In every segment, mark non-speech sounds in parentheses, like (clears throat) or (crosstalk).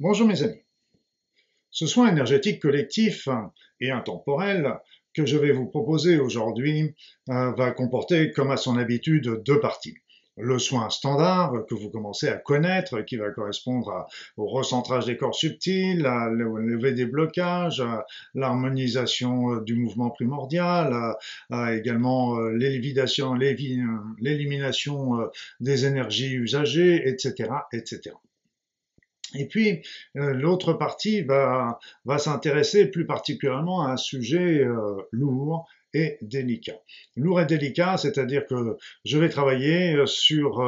Bonjour mes amis. Ce soin énergétique collectif et intemporel que je vais vous proposer aujourd'hui euh, va comporter, comme à son habitude, deux parties. Le soin standard que vous commencez à connaître, qui va correspondre au recentrage des corps subtils, à lever des blocages, à l'harmonisation euh, du mouvement primordial, également euh, l'élimination des énergies usagées, etc., etc. Et puis, euh, l'autre partie va, s'intéresser plus particulièrement à un sujet euh, lourd et délicat. Lourd et délicat, c'est-à-dire que je vais travailler euh, sur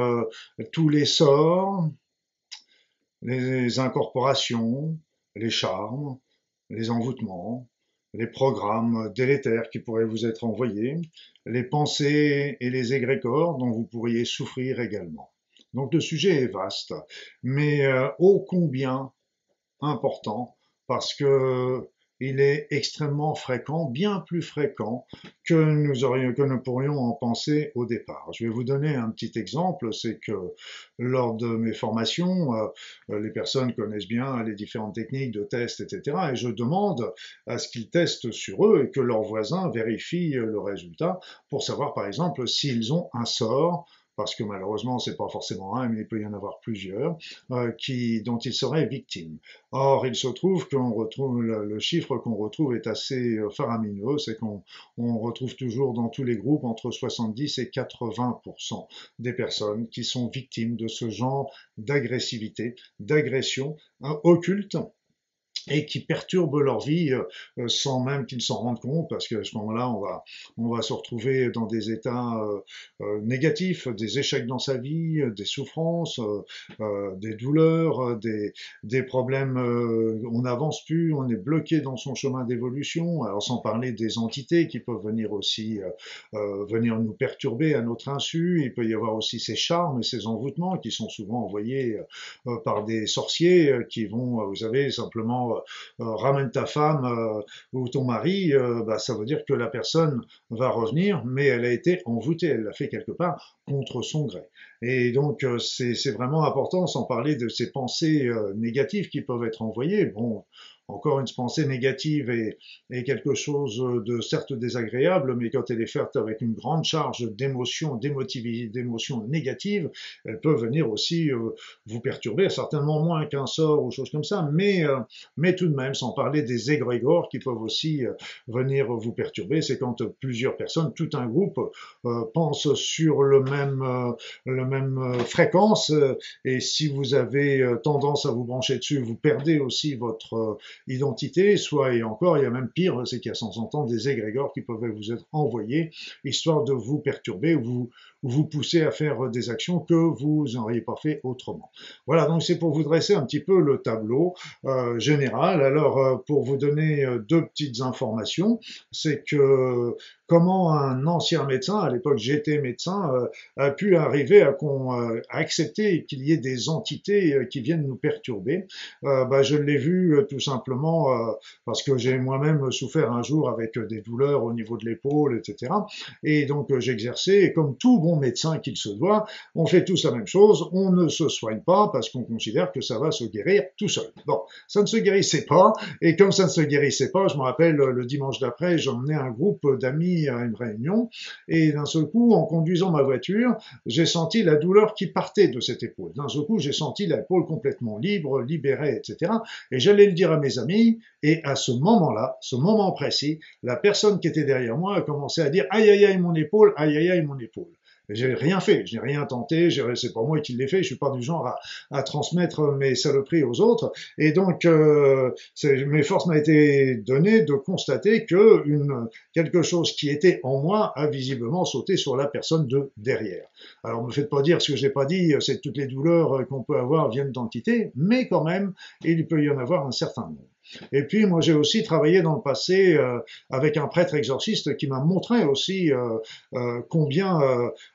tous les sorts, les incorporations, les charmes, les envoûtements, les programmes délétères qui pourraient vous être envoyés, les pensées et les égrégores dont vous pourriez souffrir également. Donc le sujet est vaste, mais euh, ô combien important parce que il est extrêmement fréquent, bien plus fréquent que nous, que nous pourrions en penser au départ. Je vais vous donner un petit exemple, c'est que lors de mes formations, euh, les personnes connaissent bien les différentes techniques de test, etc. Et je demande à ce qu'ils testent sur eux et que leurs voisins vérifient le résultat pour savoir, par exemple, s'ils ont un sort parce que malheureusement c'est pas forcément un, mais il peut y en avoir plusieurs, euh, dont il serait victime. Or, il se trouve qu'on le, chiffre qu'on retrouve est assez euh, faramineux, c'est qu'on retrouve toujours dans tous les groupes entre 70 et 80% des personnes qui sont victimes de ce genre d'agressivité, d'agression hein, occulte et qui perturbent leur vie euh, euh, sans même qu'ils s'en rendent compte, parce qu'à ce moment-là, on va, se retrouver dans des états euh, négatifs, des échecs dans sa vie, des souffrances, des douleurs, des, des problèmes, on n'avance plus, on est bloqué dans son chemin d'évolution, alors sans parler des entités qui peuvent venir aussi venir nous perturber à notre insu, il peut y avoir aussi ces charmes et ces envoûtements qui sont souvent envoyés par des sorciers qui vont, vous savez, simplement euh, euh, ramène ta femme euh, ou ton mari, bah, ça veut dire que la personne va revenir, mais elle a été envoûtée, elle l'a fait quelque part contre son gré. Et donc c'est vraiment important, sans parler de ces pensées négatives qui peuvent être envoyées. Bon, encore une pensée négative est, quelque chose de certes désagréable, mais quand elle est faite avec une grande charge d'émotions, d'émotions négatives, elle peut venir aussi euh, vous perturber, certainement moins qu'un sort ou chose comme ça, mais, euh, tout de même, sans parler des égrégores qui peuvent aussi euh, venir vous perturber, c'est quand plusieurs personnes, tout un groupe, pensent sur le même, le même fréquence, et si vous avez tendance à vous brancher dessus, vous perdez aussi votre identité, soit et encore, il y a même pire, c'est qu'il y a sans entendre des égrégores qui peuvent vous être envoyés, histoire de vous perturber ou vous, vous pousser à faire des actions que vous n'auriez pas fait autrement. Voilà, donc c'est pour vous dresser un petit peu le tableau euh, général. Alors, euh, pour vous donner euh, deux petites informations, c'est que comment un ancien médecin, à l'époque j'étais médecin, a pu arriver à, accepter qu'il y ait des entités qui viennent nous perturber. Bah, je l'ai vu tout simplement parce que j'ai moi-même souffert un jour avec des douleurs au niveau de l'épaule, etc. Et donc j'exerçais, et comme tout bon médecin qu'il se doit, on fait tous la même chose, on ne se soigne pas parce qu'on considère que ça va se guérir tout seul. Bon, ça ne se guérissait pas, et comme ça ne se guérissait pas, je me rappelle le dimanche d'après, j'emmenais un groupe d'amis à une réunion, et d'un seul coup, en conduisant ma voiture, j'ai senti la douleur qui partait de cette épaule. D'un seul coup, j'ai senti l'épaule complètement libre, libérée, etc. Et j'allais le dire à mes amis, et à ce moment-là, ce moment précis, la personne qui était derrière moi a commencé à dire aïe aïe aïe mon épaule, aïe aïe aïe mon épaule. J'ai rien fait, je n'ai rien tenté, c'est pas moi qui l'ai fait, je suis pas du genre à, transmettre mes saloperies aux autres. Et donc, euh, mes forces m'a été donné de constater que une, quelque chose qui était en moi a visiblement sauté sur la personne de derrière. Alors, me faites pas dire ce que je n'ai pas dit, c'est toutes les douleurs qu'on peut avoir viennent d'entités, mais quand même, il peut y en avoir un certain nombre. Et puis moi j'ai aussi travaillé dans le passé euh, avec un prêtre exorciste qui m'a montré aussi euh, euh, combien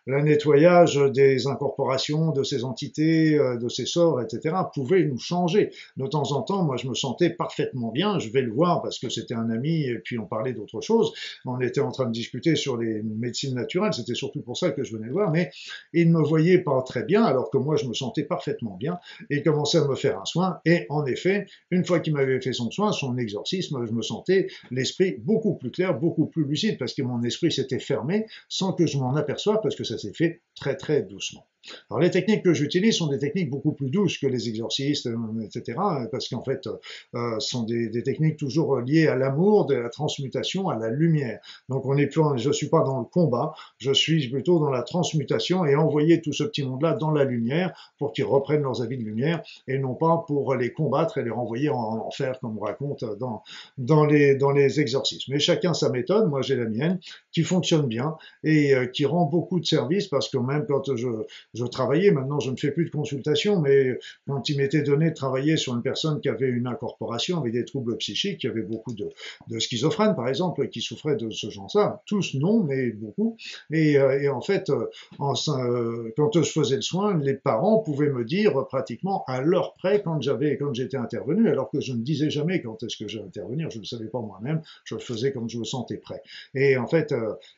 le nettoyage des incorporations, de ces entités, de ces sorts, etc. pouvait nous changer. De temps en temps, moi je me sentais parfaitement bien. Je vais le voir parce que c'était un ami et puis on parlait d'autre chose. On était en train de discuter sur les médecines naturelles. C'était surtout pour ça que je venais le voir. Mais il ne me voyait pas très bien alors que moi je me sentais parfaitement bien et commençait à me faire un soin. Et en effet, une fois qu'il m'avait fait son son exorcisme, je me sentais l'esprit beaucoup plus clair, beaucoup plus lucide, parce que mon esprit s'était fermé sans que je m'en aperçoive, parce que ça s'est fait très très doucement. Alors les techniques que j'utilise sont des techniques beaucoup plus douces que les exorcistes, euh, etc., parce qu'en fait, euh, sont des, des, techniques toujours liées à l'amour, de la transmutation, à la lumière. Donc on est plus, je suis pas dans le combat, je suis plutôt dans la transmutation et envoyer tout ce petit monde-là dans la lumière pour qu'ils reprennent leurs avis de lumière et non pas pour les combattre et les renvoyer en, enfer comme on raconte dans dans les dans les exorcismes. Mais chacun sa méthode. Moi j'ai la mienne qui fonctionne bien et euh, qui rend beaucoup de services parce que même quand je je travaillais, maintenant je ne fais plus de consultation, mais quand il m'était donné de travailler sur une personne qui avait une incorporation, avec des troubles psychiques, qui avait beaucoup de, de schizophrènes par exemple, qui souffraient de ce genre-là, tous non, mais beaucoup, et, euh, et en fait, euh, en, euh, quand je faisais le soin, les parents pouvaient me dire pratiquement à l'heure près quand j'avais, quand j'étais intervenu, alors que je ne disais jamais quand est-ce que j'allais intervenir, je ne le savais pas moi-même, je le faisais quand je me sentais prêt. Et en fait,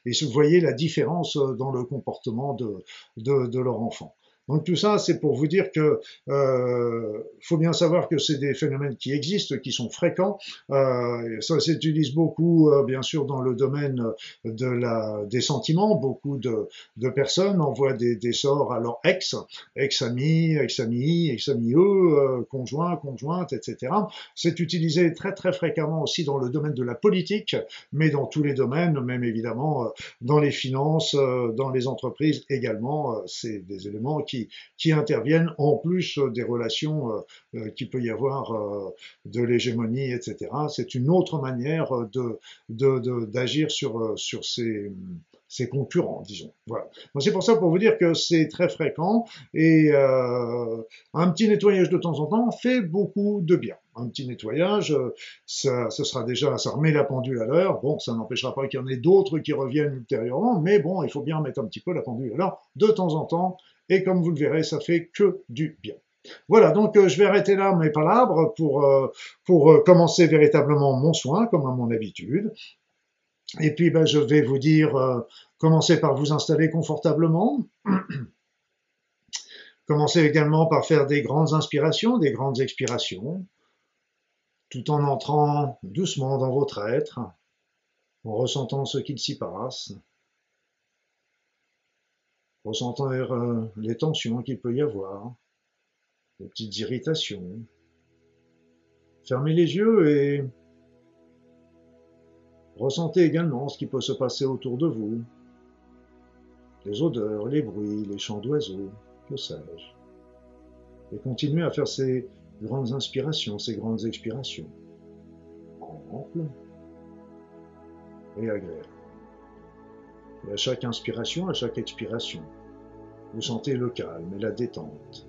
et vous voyez la différence dans le comportement de, de, de leur enfant. Donc tout ça, c'est pour vous dire que euh, faut bien savoir que c'est des phénomènes qui existent, qui sont fréquents. Euh, ça s'utilise beaucoup, euh, bien sûr, dans le domaine des sentiments. Beaucoup de, personnes envoient des, des, sorts à leur ex, ex-ami, ex-ami, ex-ami eux, conjoint, conjointe, etc. C'est utilisé très très fréquemment aussi dans le domaine de la politique, mais dans tous les domaines, même évidemment euh, dans les finances, euh, dans les entreprises également. c'est des éléments qui qui, interviennent en plus des relations euh, euh, qu'il peut y avoir euh, de l'hégémonie, etc. C'est une autre manière d'agir sur ces ses concurrents, disons. Voilà. c'est pour ça pour vous dire que c'est très fréquent et euh, un petit nettoyage de temps en temps fait beaucoup de bien. Un petit nettoyage, ça, ce sera déjà, ça remet la pendule à l'heure. Bon, ça n'empêchera pas qu'il y en ait d'autres qui reviennent ultérieurement, mais bon, il faut bien mettre un petit peu la pendule à l'heure de temps en temps et comme vous le verrez, ça fait que du bien. Voilà, donc euh, je vais arrêter là mes palabres pour, euh, euh, commencer véritablement mon soin, comme à mon habitude. Et puis ben, je vais vous dire, commencez par vous installer confortablement. (clears throat) commencez également par faire des grandes inspirations, des grandes expirations, tout en entrant doucement dans votre être, en ressentant ce qu'il s'y passe ressentant euh, les tensions qu'il peut y avoir, les petites irritations. Fermez les yeux et ressentez également ce qui peut se passer autour de vous, les odeurs, les bruits, les chants d'oiseaux, que sais-je. Et continuez à faire ces grandes inspirations, ces grandes expirations, amples et agréables. Et à chaque inspiration, à chaque expiration, vous sentez le calme et la détente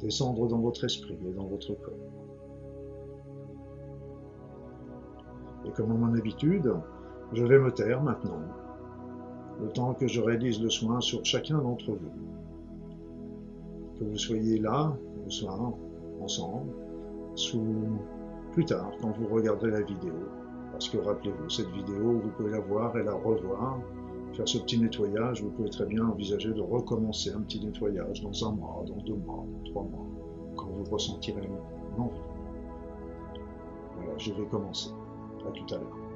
descendre dans votre esprit et dans votre corps. Et comme à mon habitude, je vais me taire maintenant, le temps que je réalise le soin sur chacun d'entre vous. Que vous soyez là, le soir, ensemble, sous plus tard, quand vous regarderez la vidéo. Parce que rappelez-vous, cette vidéo, vous pouvez la voir et la revoir ce petit nettoyage, vous pouvez très bien envisager de recommencer un petit nettoyage dans un mois, dans deux mois, dans trois mois, quand vous ressentirez l'envie. Voilà, je vais commencer. À tout à l'heure.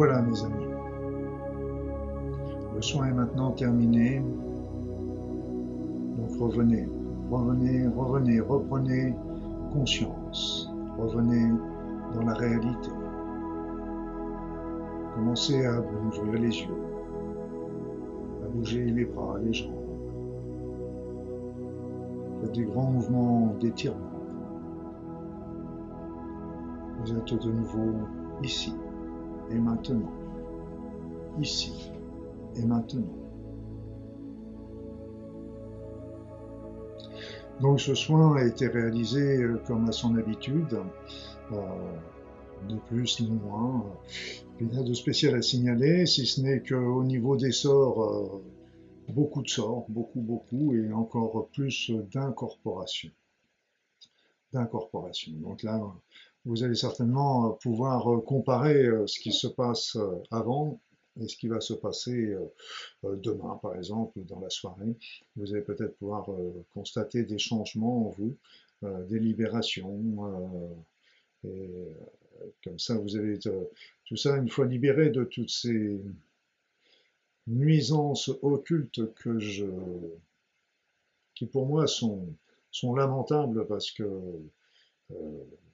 Voilà mes amis. Le soin est maintenant terminé. Donc revenez, revenez, revenez, reprenez conscience. Revenez dans la réalité. Commencez à ouvrir les yeux, à bouger les bras, les jambes. Faites des grands mouvements d'étirement. Vous êtes de nouveau ici et maintenant. Ici et maintenant. Donc ce soin a été réalisé euh, comme à son habitude, euh, ni plus ni moins. Rien de spécial à signaler, si ce n'est qu'au niveau des sorts, euh, beaucoup de sorts, beaucoup, beaucoup, et encore plus d'incorporation. D'incorporation. Donc là, vous allez certainement pouvoir comparer ce qui se passe avant et ce qui va se passer euh, euh, demain, par exemple, dans la soirée. Vous allez peut-être pouvoir euh, constater des changements en vous, des libérations. et comme ça, vous allez tout ça une fois libéré de toutes ces nuisances occultes que je, qui pour moi sont, sont lamentables parce que ce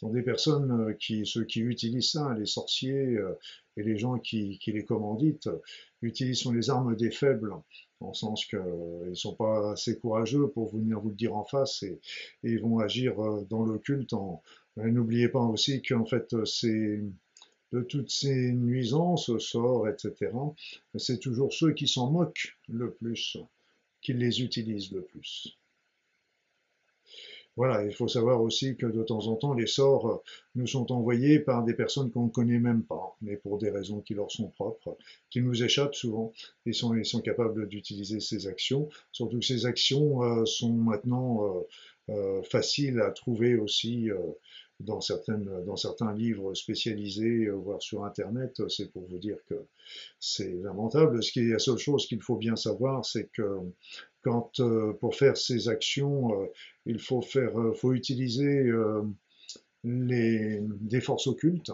sont des personnes euh, qui, ceux qui utilisent ça, les sorciers euh, et les gens qui, les commanditent, utilisent les armes des faibles, en sens qu'ils ne sont pas assez courageux pour venir vous le dire en face et, ils vont agir euh, dans le culte. N'oubliez pas aussi qu'en fait, c'est de toutes ces nuisances, sorts, etc., c'est toujours ceux qui s'en moquent le plus, qui les utilisent le plus. Voilà, il faut savoir aussi que de temps en temps, les sorts euh, nous sont envoyés par des personnes qu'on ne connaît même pas, mais pour des raisons qui leur sont propres, qui nous échappent souvent. Ils sont, ils sont capables d'utiliser ces actions, surtout que ces actions euh, sont maintenant euh, faciles à trouver aussi dans, certaines, dans certains livres spécialisés, voire sur Internet. C'est pour vous dire que c'est lamentable. Ce qui est la seule chose qu'il faut bien savoir, c'est que quand euh, pour faire ces actions, euh, il faut faire, euh, utiliser des forces occultes.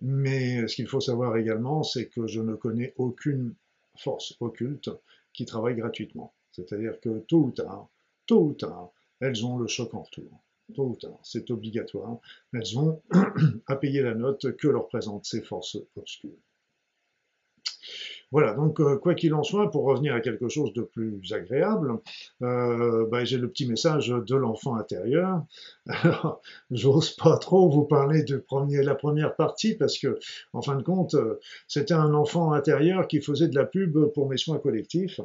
Mais ce qu'il faut savoir également, c'est que je ne connais aucune force occulte qui travaille gratuitement. C'est-à-dire que tôt ou tard, tôt ou tard, elles ont le choc en retour. Tôt ou tard, c'est obligatoire. Elles ont (clears throat) à payer la note que leur présentent ces forces obscures. Voilà, donc euh, quoi qu'il en soit, pour revenir à quelque chose de plus agréable, euh, bah, j'ai le petit message de l'enfant intérieur. (laughs) Alors, j'ose pas trop vous parler de la première partie parce que, en fin de compte, euh, c'était un enfant intérieur qui faisait de la pub pour mes soins collectifs.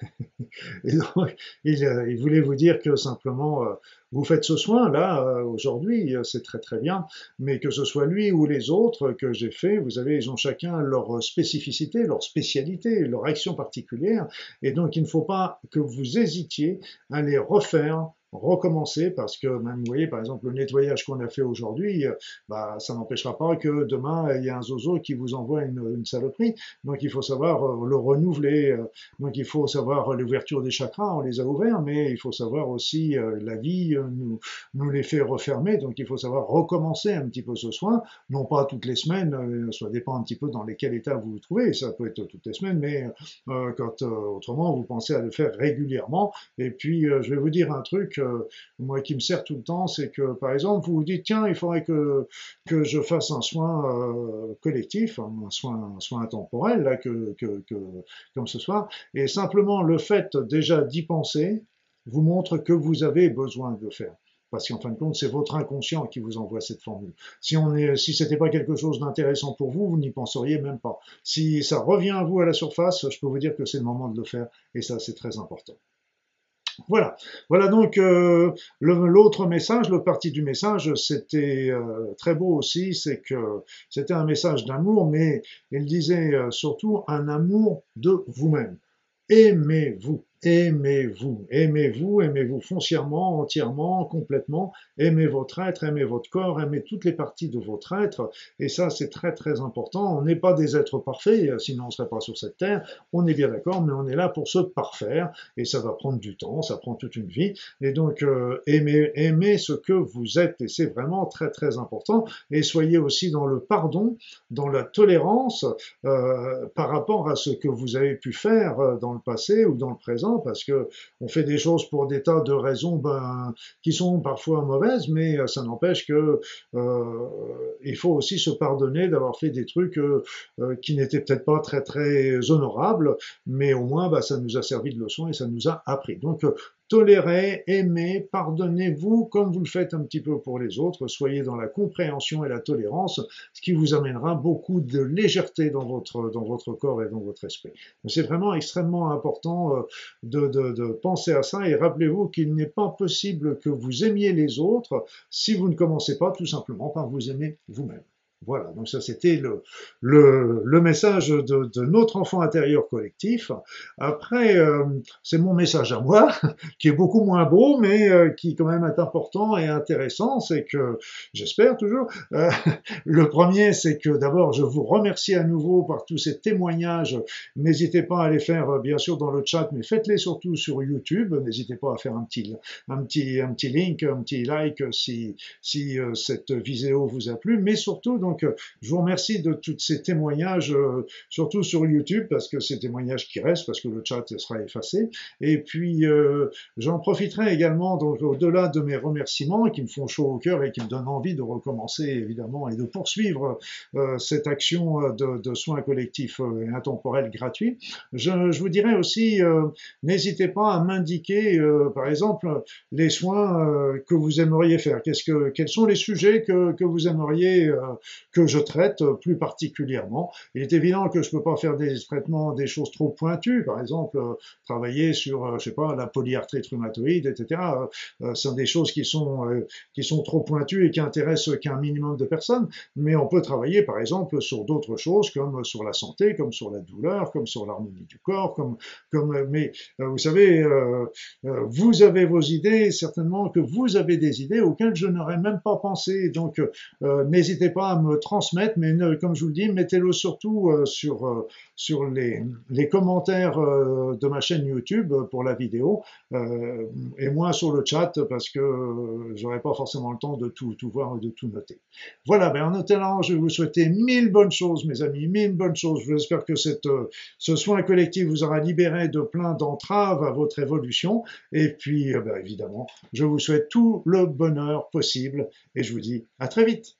(laughs) Et donc, il, voulait vous dire que simplement, vous faites ce soin là euh, aujourd'hui, euh, c'est très très bien, mais que ce soit lui ou les autres que j'ai fait, vous savez, ils ont chacun leur spécificité, leur spécialité, leur action particulière, et donc il ne faut pas que vous hésitiez à les refaire recommencer parce que même, vous voyez, par exemple, le nettoyage qu'on a fait aujourd'hui, euh, bah, ça n'empêchera pas que demain, il y a un zozo qui vous envoie une, une saloperie. Donc, il faut savoir euh, le renouveler. Euh, donc, il faut savoir l'ouverture des chakras, on les a ouverts, mais il faut savoir aussi la vie nous, nous les fait refermer. Donc, il faut savoir recommencer un petit peu ce soin, non pas toutes les semaines, ça dépend un petit peu dans quel état vous vous trouvez. Ça peut être toutes les semaines, mais quand autrement, vous pensez à le faire régulièrement. Et puis, je vais vous dire un truc, moi qui me sert tout le temps, c'est que par exemple, vous vous dites tiens, il faudrait que, je fasse un soin euh, collectif, un soin, un soin intemporel, là, comme ce soir, et simplement le fait déjà d'y penser vous montre que vous avez besoin de le faire parce qu'en fin de compte, c'est votre inconscient qui vous envoie cette formule. Si on est, si c'était pas quelque chose d'intéressant pour vous, vous n'y penseriez même pas. Si ça revient à vous à la surface, je peux vous dire que c'est le moment de le faire, et ça, c'est très important. Voilà, voilà donc euh, l'autre message, le parti du message, c'était euh, très beau aussi, c'est que c'était un message d'amour, mais il disait euh, surtout un amour de vous-même. Aimez-vous, aimez-vous, aimez-vous, aimez-vous foncièrement, entièrement, complètement, aimez votre être, aimez votre corps, aimez toutes les parties de votre être, et ça c'est très très important. On n'est pas des êtres parfaits, sinon on ne serait pas sur cette terre, on est bien d'accord, mais on est là pour se parfaire, et ça va prendre du temps, ça prend toute une vie, et donc euh, aimez, aimez ce que vous êtes, et c'est vraiment très très important, et soyez aussi dans le pardon, dans la tolérance euh, par rapport à ce que vous avez pu faire euh, dans le passé ou dans le présent, parce que on fait des choses pour des tas de raisons ben, qui sont parfois mauvaises, mais euh, ça n'empêche que euh, il faut aussi se pardonner d'avoir fait des trucs euh, qui n'étaient peut-être pas très très honorables, mais au moins bah, ça nous a servi de leçon et ça nous a appris. Tolérez, aimez, pardonnez-vous comme vous le faites un petit peu pour les autres, soyez dans la compréhension et la tolérance, ce qui vous amènera beaucoup de légèreté dans votre, corps et dans votre esprit. C'est vraiment extrêmement important euh, de penser à ça et rappelez-vous qu'il n'est pas possible que vous aimiez les autres si vous ne commencez pas tout simplement par vous aimer vous-même. Voilà, donc ça c'était le, message de, notre enfant intérieur collectif. Après, euh, c'est mon message à moi, (laughs) qui est beaucoup moins beau, mais euh, qui quand même est important et intéressant, c'est que, j'espère toujours, euh, (laughs) le premier c'est que d'abord je vous remercie à nouveau par tous ces témoignages. N'hésitez pas à les faire bien sûr dans le chat, mais faites-les surtout sur YouTube. N'hésitez pas à faire un petit, un, petit, un petit link, un petit like si, si cette vidéo vous a plu, mais surtout donc donc, euh, je vous remercie de tous ces témoignages, euh, surtout sur YouTube, parce que ces témoignages qui restent, parce que le chat sera effacé. Et puis, euh, j'en profiterai également, donc au-delà de mes remerciements qui me font chaud au cœur et qui me donnent envie de recommencer, évidemment, et de poursuivre cette action de, soins collectifs et intemporels gratuits, je, vous dirais aussi, n'hésitez pas à m'indiquer, par exemple, les soins que vous aimeriez faire. Quels sont les sujets que, que vous aimeriez que je traite plus particulièrement. Il est évident que je peux pas faire des traitements, des choses trop pointues, par exemple euh, travailler sur, euh, je sais pas, la polyarthrite rhumatoïde, etc. Euh, ce sont des choses qui sont qui sont trop pointues et qui intéressent qu'un minimum de personnes. Mais on peut travailler, par exemple, sur d'autres choses comme sur la santé, comme sur la douleur, comme sur l'harmonie du corps, comme comme. Mais vous savez, vous avez vos idées, certainement que vous avez des idées auxquelles je n'aurais même pas pensé. Donc, n'hésitez pas à me transmettre, mais comme je vous le dis, mettez-le surtout euh, sur, euh, sur les, commentaires euh, de ma chaîne YouTube pour la vidéo, et moins sur le chat parce que j'aurais pas forcément le temps de tout, voir et de tout noter. Voilà, ben en attendant, je vous souhaiter mille bonnes choses, mes amis, mille bonnes choses. J'espère que ce soin collectif vous aura libéré de plein d'entraves à votre évolution. Et puis, ben, évidemment, je vous souhaite tout le bonheur possible et je vous dis à très vite.